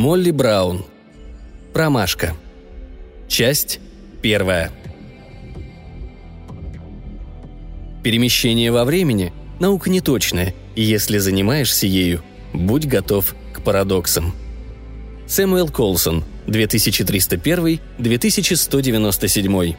Молли Браун. Промашка. Часть первая. Перемещение во времени – наука неточная, и если занимаешься ею, будь готов к парадоксам. Сэмюэл Колсон, 2301-2197.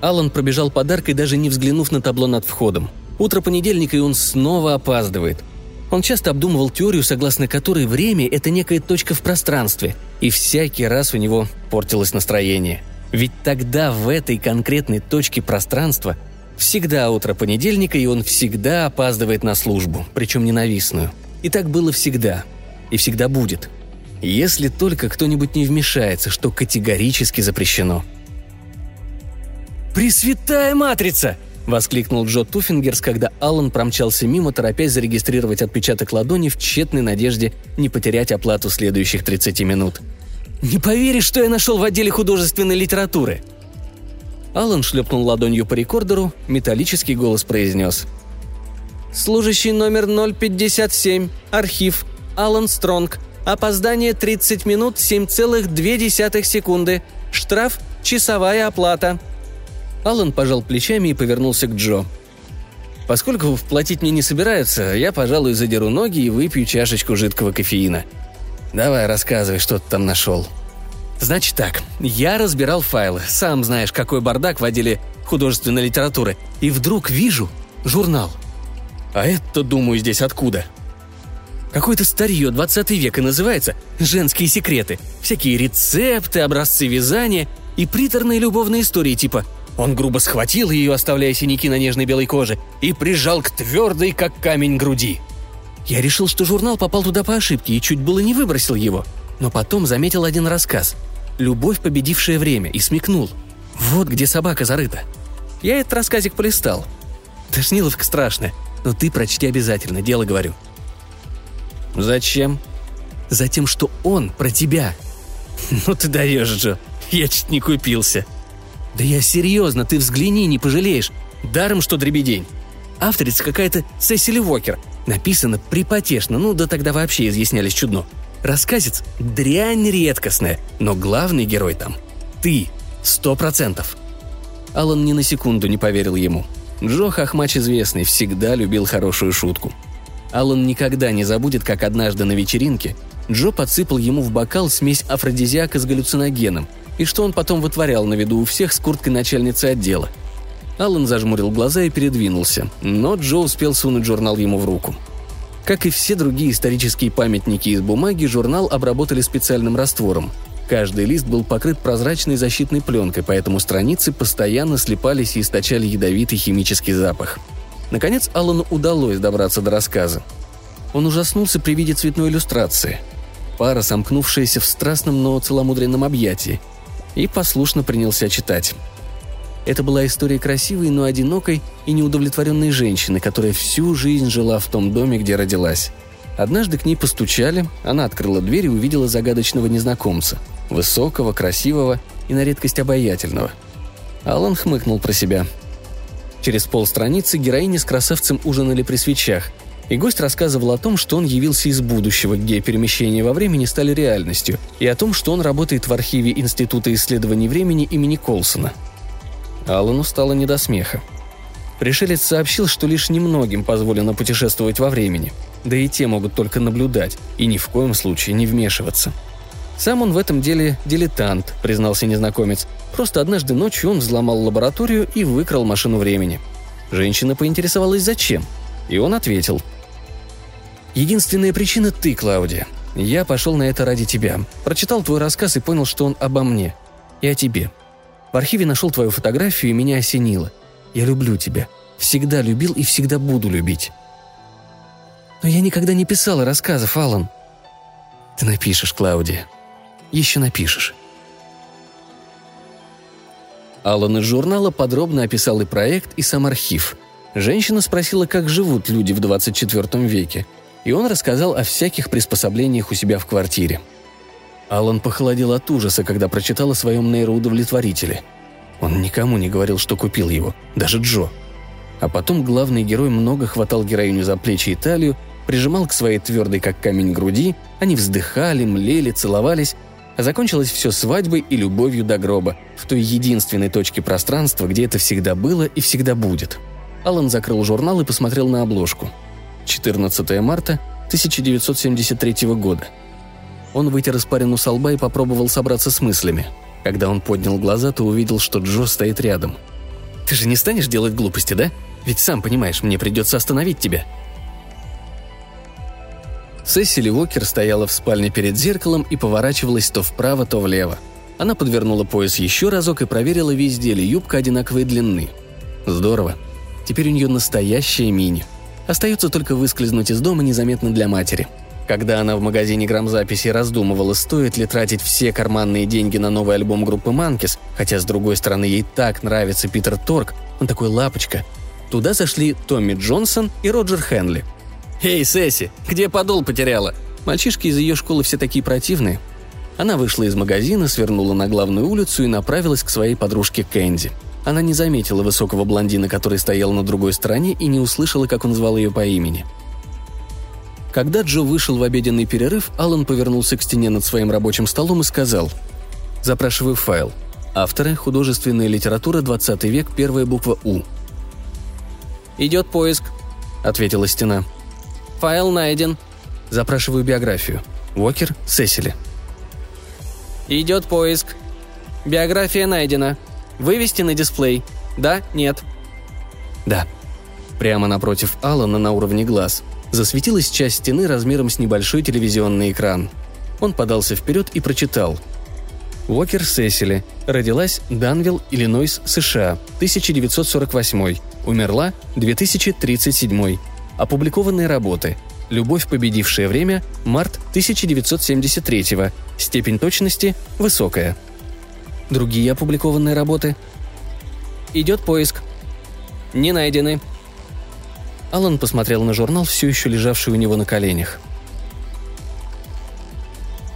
Алан пробежал подаркой, даже не взглянув на табло над входом. Утро понедельника, и он снова опаздывает. Он часто обдумывал теорию, согласно которой время – это некая точка в пространстве, и всякий раз у него портилось настроение. Ведь тогда в этой конкретной точке пространства всегда утро понедельника, и он всегда опаздывает на службу, причем ненавистную. И так было всегда. И всегда будет. Если только кто-нибудь не вмешается, что категорически запрещено – «Пресвятая матрица!» – воскликнул Джо Туффингерс, когда Аллан промчался мимо, торопясь зарегистрировать отпечаток ладони в тщетной надежде не потерять оплату следующих 30 минут. «Не поверишь, что я нашел в отделе художественной литературы!» Аллан шлепнул ладонью по рекордеру, металлический голос произнес. «Служащий номер 057, архив, Аллан Стронг, опоздание 30 минут 7,2 секунды, штраф – часовая оплата», Алан пожал плечами и повернулся к Джо. «Поскольку платить мне не собираются, я, пожалуй, задеру ноги и выпью чашечку жидкого кофеина. Давай, рассказывай, что ты там нашел». «Значит так, я разбирал файлы, сам знаешь, какой бардак в отделе художественной литературы, и вдруг вижу журнал. А это, думаю, здесь откуда?» Какое-то старье 20 века называется «Женские секреты». Всякие рецепты, образцы вязания и приторные любовные истории типа он грубо схватил ее, оставляя синяки на нежной белой коже, и прижал к твердой, как камень, груди. Я решил, что журнал попал туда по ошибке и чуть было не выбросил его. Но потом заметил один рассказ. «Любовь, победившее время», и смекнул. Вот где собака зарыта. Я этот рассказик полистал. Тошниловка страшная, но ты прочти обязательно, дело говорю. «Зачем?» «Затем, что он про тебя». «Ну ты даешь, Джо. Я чуть не купился», «Да я серьезно, ты взгляни, не пожалеешь. Даром, что дребедень. Авторица какая-то Сесили Уокер. Написано припотешно, ну да тогда вообще изъяснялись чудно. Рассказец – дрянь редкостная, но главный герой там – ты, сто процентов». Алан ни на секунду не поверил ему. Джо Хахмач известный, всегда любил хорошую шутку. Алан никогда не забудет, как однажды на вечеринке Джо подсыпал ему в бокал смесь афродизиака с галлюциногеном – и что он потом вытворял на виду у всех с курткой начальницы отдела. Аллан зажмурил глаза и передвинулся, но Джо успел сунуть журнал ему в руку. Как и все другие исторические памятники из бумаги, журнал обработали специальным раствором. Каждый лист был покрыт прозрачной защитной пленкой, поэтому страницы постоянно слепались и источали ядовитый химический запах. Наконец Аллану удалось добраться до рассказа. Он ужаснулся при виде цветной иллюстрации. Пара, сомкнувшаяся в страстном, но целомудренном объятии – и послушно принялся читать. Это была история красивой, но одинокой и неудовлетворенной женщины, которая всю жизнь жила в том доме, где родилась. Однажды к ней постучали, она открыла дверь и увидела загадочного незнакомца. Высокого, красивого и на редкость обаятельного. Алан хмыкнул про себя. Через полстраницы героини с красавцем ужинали при свечах – и гость рассказывал о том, что он явился из будущего, где перемещения во времени стали реальностью, и о том, что он работает в архиве Института исследований времени имени Колсона. Аллану стало не до смеха. Пришелец сообщил, что лишь немногим позволено путешествовать во времени, да и те могут только наблюдать и ни в коем случае не вмешиваться. Сам он в этом деле дилетант, признался незнакомец. Просто однажды ночью он взломал лабораторию и выкрал машину времени. Женщина поинтересовалась, зачем. И он ответил – Единственная причина – ты, Клаудия. Я пошел на это ради тебя. Прочитал твой рассказ и понял, что он обо мне. И о тебе. В архиве нашел твою фотографию, и меня осенило. Я люблю тебя. Всегда любил и всегда буду любить. Но я никогда не писала рассказов, Алан. Ты напишешь, Клаудия. Еще напишешь. Алан из журнала подробно описал и проект, и сам архив. Женщина спросила, как живут люди в 24 веке – и он рассказал о всяких приспособлениях у себя в квартире. Алан похолодел от ужаса, когда прочитал о своем нейроудовлетворителе. Он никому не говорил, что купил его, даже Джо. А потом главный герой много хватал героиню за плечи и талию, прижимал к своей твердой как камень груди, они вздыхали, млели, целовались, а закончилось все свадьбой и любовью до гроба, в той единственной точке пространства, где это всегда было и всегда будет. Алан закрыл журнал и посмотрел на обложку. 14 марта 1973 года. Он вытер испарину со лба и попробовал собраться с мыслями. Когда он поднял глаза, то увидел, что Джо стоит рядом. «Ты же не станешь делать глупости, да? Ведь сам понимаешь, мне придется остановить тебя», Сесили Уокер стояла в спальне перед зеркалом и поворачивалась то вправо, то влево. Она подвернула пояс еще разок и проверила, везде ли юбка одинаковой длины. Здорово. Теперь у нее настоящая мини. Остается только выскользнуть из дома незаметно для матери. Когда она в магазине грамзаписи раздумывала, стоит ли тратить все карманные деньги на новый альбом группы Манкис, хотя, с другой стороны, ей так нравится Питер Торк, он такой лапочка, туда зашли Томми Джонсон и Роджер Хенли – «Эй, Сесси, где подол потеряла?» Мальчишки из ее школы все такие противные. Она вышла из магазина, свернула на главную улицу и направилась к своей подружке Кэнди. Она не заметила высокого блондина, который стоял на другой стороне, и не услышала, как он звал ее по имени. Когда Джо вышел в обеденный перерыв, Алан повернулся к стене над своим рабочим столом и сказал «Запрашиваю файл. Авторы – художественная литература, 20 век, первая буква «У». «Идет поиск», – ответила стена. Файл найден. Запрашиваю биографию. Уокер, Сесили. Идет поиск. Биография найдена. Вывести на дисплей. Да, нет. Да. Прямо напротив Алана на уровне глаз засветилась часть стены размером с небольшой телевизионный экран. Он подался вперед и прочитал. Уокер Сесили. Родилась Данвилл, Иллинойс, США. 1948. Умерла 2037. Опубликованные работы. «Любовь, победившее время», март 1973 степень точности высокая. Другие опубликованные работы. Идет поиск. Не найдены. Алан посмотрел на журнал, все еще лежавший у него на коленях.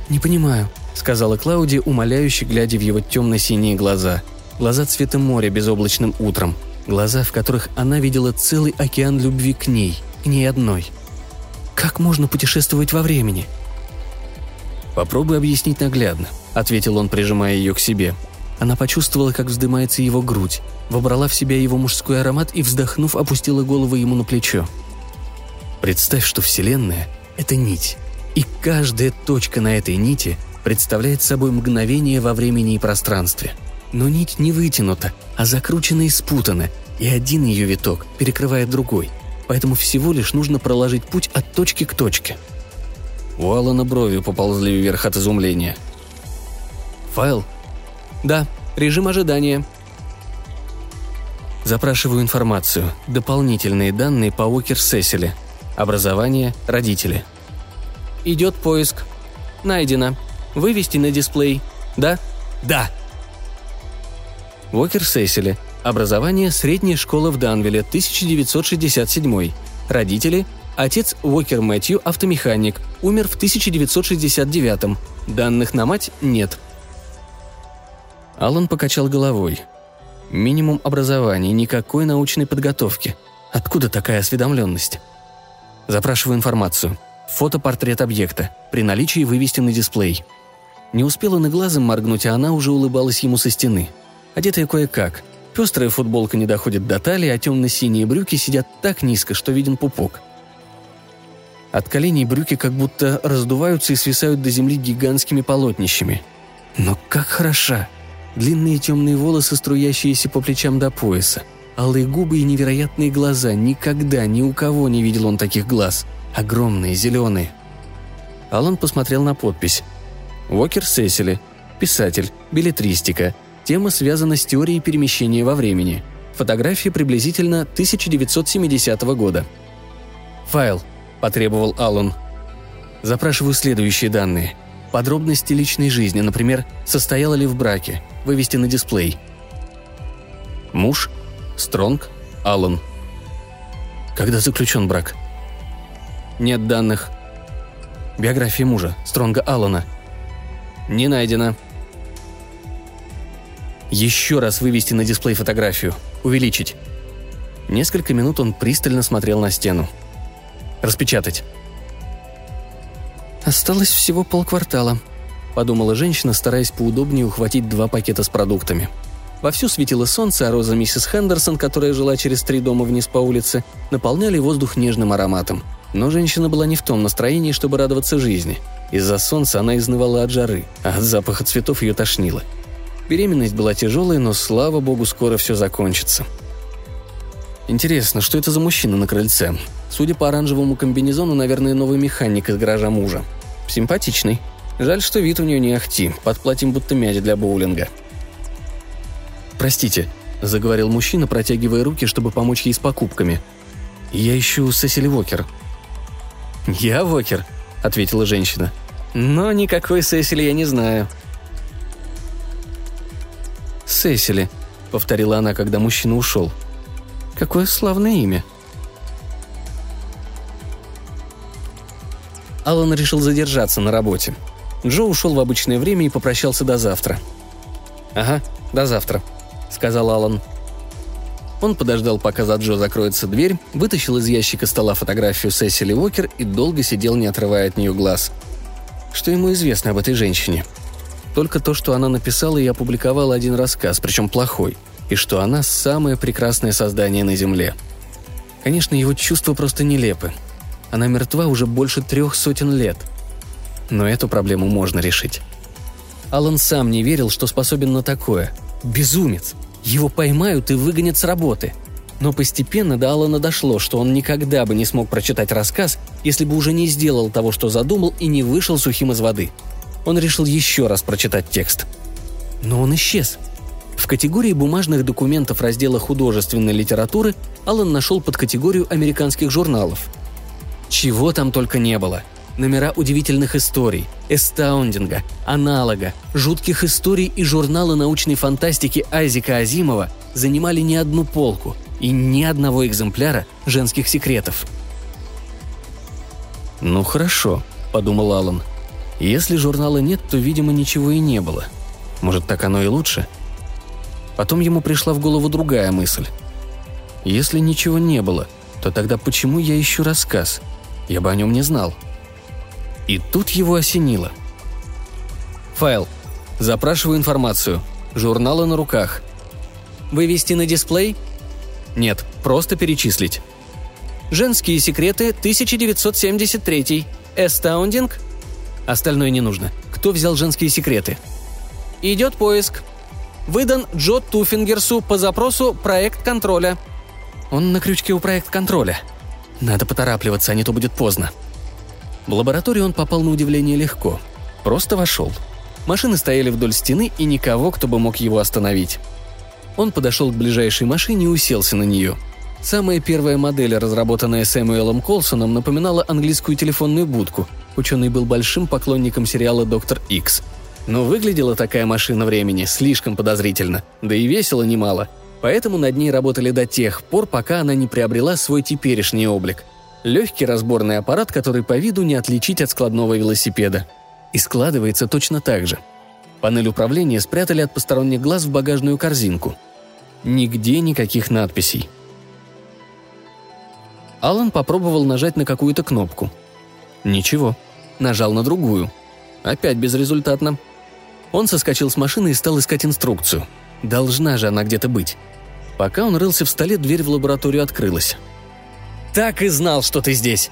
«Не понимаю», — сказала Клауди, умоляюще глядя в его темно-синие глаза. Глаза цвета моря безоблачным утром. Глаза, в которых она видела целый океан любви к ней — к ней одной. Как можно путешествовать во времени? «Попробуй объяснить наглядно», — ответил он, прижимая ее к себе. Она почувствовала, как вздымается его грудь, вобрала в себя его мужской аромат и, вздохнув, опустила голову ему на плечо. Представь, что Вселенная — это нить, и каждая точка на этой нити представляет собой мгновение во времени и пространстве. Но нить не вытянута, а закручена и спутана, и один ее виток перекрывает другой — поэтому всего лишь нужно проложить путь от точки к точке. У Алана брови поползли вверх от изумления. «Файл?» «Да, режим ожидания», Запрашиваю информацию. Дополнительные данные по Уокер Сесили. Образование, родители. Идет поиск. Найдено. Вывести на дисплей. Да? Да. Уокер Сесили. Образование – средняя школа в Данвилле, 1967. Родители – отец Уокер Мэтью, автомеханик, умер в 1969. Данных на мать нет. Алан покачал головой. Минимум образования, никакой научной подготовки. Откуда такая осведомленность? Запрашиваю информацию. Фотопортрет объекта. При наличии вывести на дисплей. Не успела он глазом моргнуть, а она уже улыбалась ему со стены. Одетая кое-как – Пестрая футболка не доходит до талии, а темно-синие брюки сидят так низко, что виден пупок. От коленей брюки как будто раздуваются и свисают до земли гигантскими полотнищами. Но как хороша! Длинные темные волосы, струящиеся по плечам до пояса. Алые губы и невероятные глаза. Никогда ни у кого не видел он таких глаз. Огромные, зеленые. Алан посмотрел на подпись. «Уокер Сесили. Писатель. Билетристика. Тема связана с теорией перемещения во времени. Фотография приблизительно 1970 года. «Файл», – потребовал Аллан. «Запрашиваю следующие данные. Подробности личной жизни, например, состояла ли в браке, вывести на дисплей. Муж, Стронг, Аллан. Когда заключен брак? Нет данных. Биография мужа, Стронга Аллана. Не найдено. Еще раз вывести на дисплей фотографию. Увеличить. Несколько минут он пристально смотрел на стену. «Распечатать». «Осталось всего полквартала», – подумала женщина, стараясь поудобнее ухватить два пакета с продуктами. Вовсю светило солнце, а роза миссис Хендерсон, которая жила через три дома вниз по улице, наполняли воздух нежным ароматом. Но женщина была не в том настроении, чтобы радоваться жизни. Из-за солнца она изнывала от жары, а от запаха цветов ее тошнило. Беременность была тяжелой, но, слава богу, скоро все закончится. Интересно, что это за мужчина на крыльце? Судя по оранжевому комбинезону, наверное, новый механик из гаража мужа. Симпатичный. Жаль, что вид у нее не ахти, под платьем будто мяч для боулинга. «Простите», — заговорил мужчина, протягивая руки, чтобы помочь ей с покупками. «Я ищу Сесили Вокер». «Я Вокер», — ответила женщина. «Но никакой Сесили я не знаю». «Сесили», — повторила она, когда мужчина ушел. «Какое славное имя». Алан решил задержаться на работе. Джо ушел в обычное время и попрощался до завтра. «Ага, до завтра», — сказал Алан. Он подождал, пока за Джо закроется дверь, вытащил из ящика стола фотографию Сесили Уокер и долго сидел, не отрывая от нее глаз. Что ему известно об этой женщине? Только то, что она написала и опубликовала один рассказ, причем плохой, и что она – самое прекрасное создание на Земле. Конечно, его чувства просто нелепы. Она мертва уже больше трех сотен лет. Но эту проблему можно решить. Алан сам не верил, что способен на такое. Безумец – его поймают и выгонят с работы. Но постепенно до Алана дошло, что он никогда бы не смог прочитать рассказ, если бы уже не сделал того, что задумал, и не вышел сухим из воды. Он решил еще раз прочитать текст. Но он исчез. В категории бумажных документов раздела художественной литературы Алан нашел под категорию американских журналов. Чего там только не было – номера удивительных историй, эстаундинга, аналога, жутких историй и журнала научной фантастики Айзека Азимова занимали не одну полку и ни одного экземпляра женских секретов. «Ну хорошо», — подумал Алан. «Если журнала нет, то, видимо, ничего и не было. Может, так оно и лучше?» Потом ему пришла в голову другая мысль. «Если ничего не было, то тогда почему я ищу рассказ? Я бы о нем не знал». И тут его осенило. «Файл. Запрашиваю информацию. Журналы на руках. Вывести на дисплей? Нет, просто перечислить. Женские секреты 1973. Эстаундинг? Остальное не нужно. Кто взял женские секреты? Идет поиск. Выдан Джо Туфингерсу по запросу проект контроля. Он на крючке у проект контроля. Надо поторапливаться, а не то будет поздно. В лабораторию он попал на удивление легко. Просто вошел. Машины стояли вдоль стены, и никого, кто бы мог его остановить. Он подошел к ближайшей машине и уселся на нее. Самая первая модель, разработанная Сэмюэлом Колсоном, напоминала английскую телефонную будку. Ученый был большим поклонником сериала «Доктор Икс». Но выглядела такая машина времени слишком подозрительно, да и весело немало. Поэтому над ней работали до тех пор, пока она не приобрела свой теперешний облик – Легкий разборный аппарат, который по виду не отличить от складного велосипеда. И складывается точно так же. Панель управления спрятали от посторонних глаз в багажную корзинку. Нигде никаких надписей. Алан попробовал нажать на какую-то кнопку. Ничего. Нажал на другую. Опять безрезультатно. Он соскочил с машины и стал искать инструкцию. Должна же она где-то быть. Пока он рылся в столе, дверь в лабораторию открылась. Так и знал, что ты здесь!»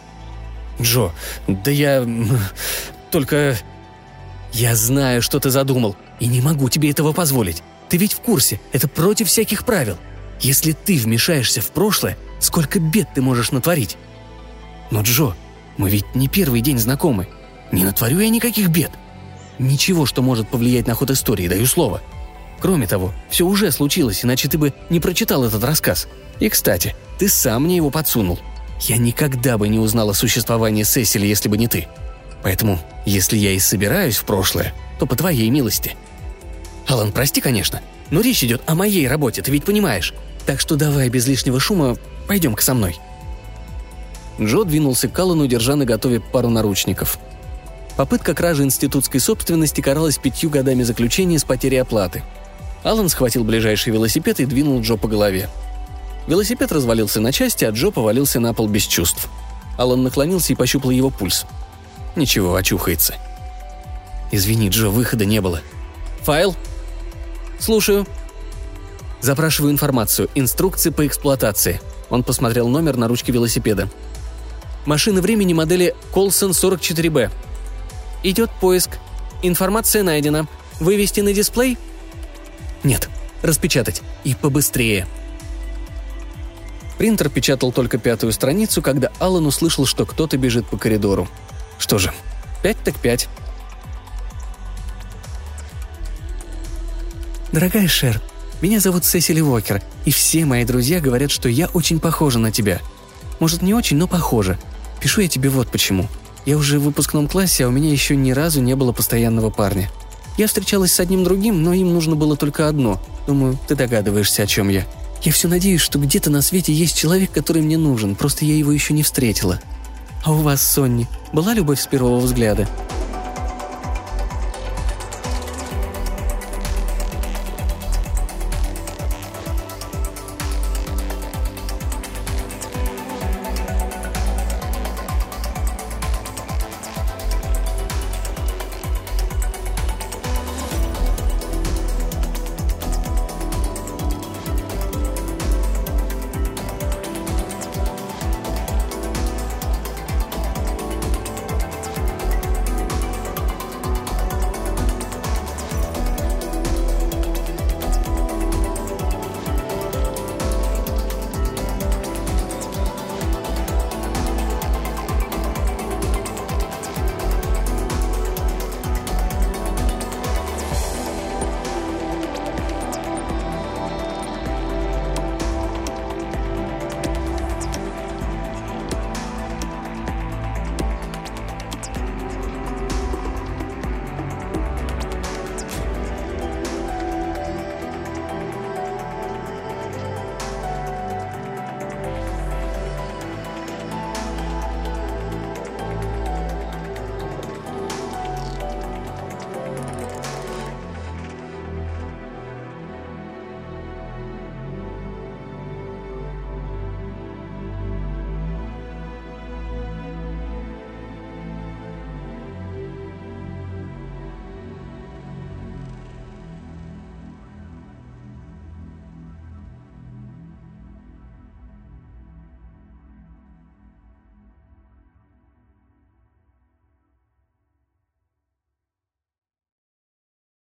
«Джо, да я... только...» «Я знаю, что ты задумал, и не могу тебе этого позволить. Ты ведь в курсе, это против всяких правил. Если ты вмешаешься в прошлое, сколько бед ты можешь натворить?» «Но, Джо, мы ведь не первый день знакомы. Не натворю я никаких бед. Ничего, что может повлиять на ход истории, даю слово. Кроме того, все уже случилось, иначе ты бы не прочитал этот рассказ. И, кстати, ты сам мне его подсунул. Я никогда бы не узнал о существовании Сесили, если бы не ты. Поэтому, если я и собираюсь в прошлое, то по твоей милости. Алан, прости, конечно, но речь идет о моей работе, ты ведь понимаешь. Так что давай без лишнего шума пойдем-ка со мной». Джо двинулся к Аллану, держа на готове пару наручников. Попытка кражи институтской собственности каралась пятью годами заключения с потерей оплаты. Аллан схватил ближайший велосипед и двинул Джо по голове. Велосипед развалился на части, а Джо повалился на пол без чувств. Алан наклонился и пощупал его пульс. Ничего, очухается. «Извини, Джо, выхода не было». «Файл?» «Слушаю». «Запрашиваю информацию. Инструкции по эксплуатации». Он посмотрел номер на ручке велосипеда. «Машина времени модели Колсон 44Б». «Идет поиск. Информация найдена. Вывести на дисплей?» «Нет. Распечатать. И побыстрее». Принтер печатал только пятую страницу, когда Аллан услышал, что кто-то бежит по коридору. Что же, пять так пять. «Дорогая Шер, меня зовут Сесили Уокер, и все мои друзья говорят, что я очень похожа на тебя. Может, не очень, но похожа. Пишу я тебе вот почему. Я уже в выпускном классе, а у меня еще ни разу не было постоянного парня. Я встречалась с одним другим, но им нужно было только одно. Думаю, ты догадываешься, о чем я. Я все надеюсь, что где-то на свете есть человек, который мне нужен, просто я его еще не встретила. А у вас, Сонни, была любовь с первого взгляда?»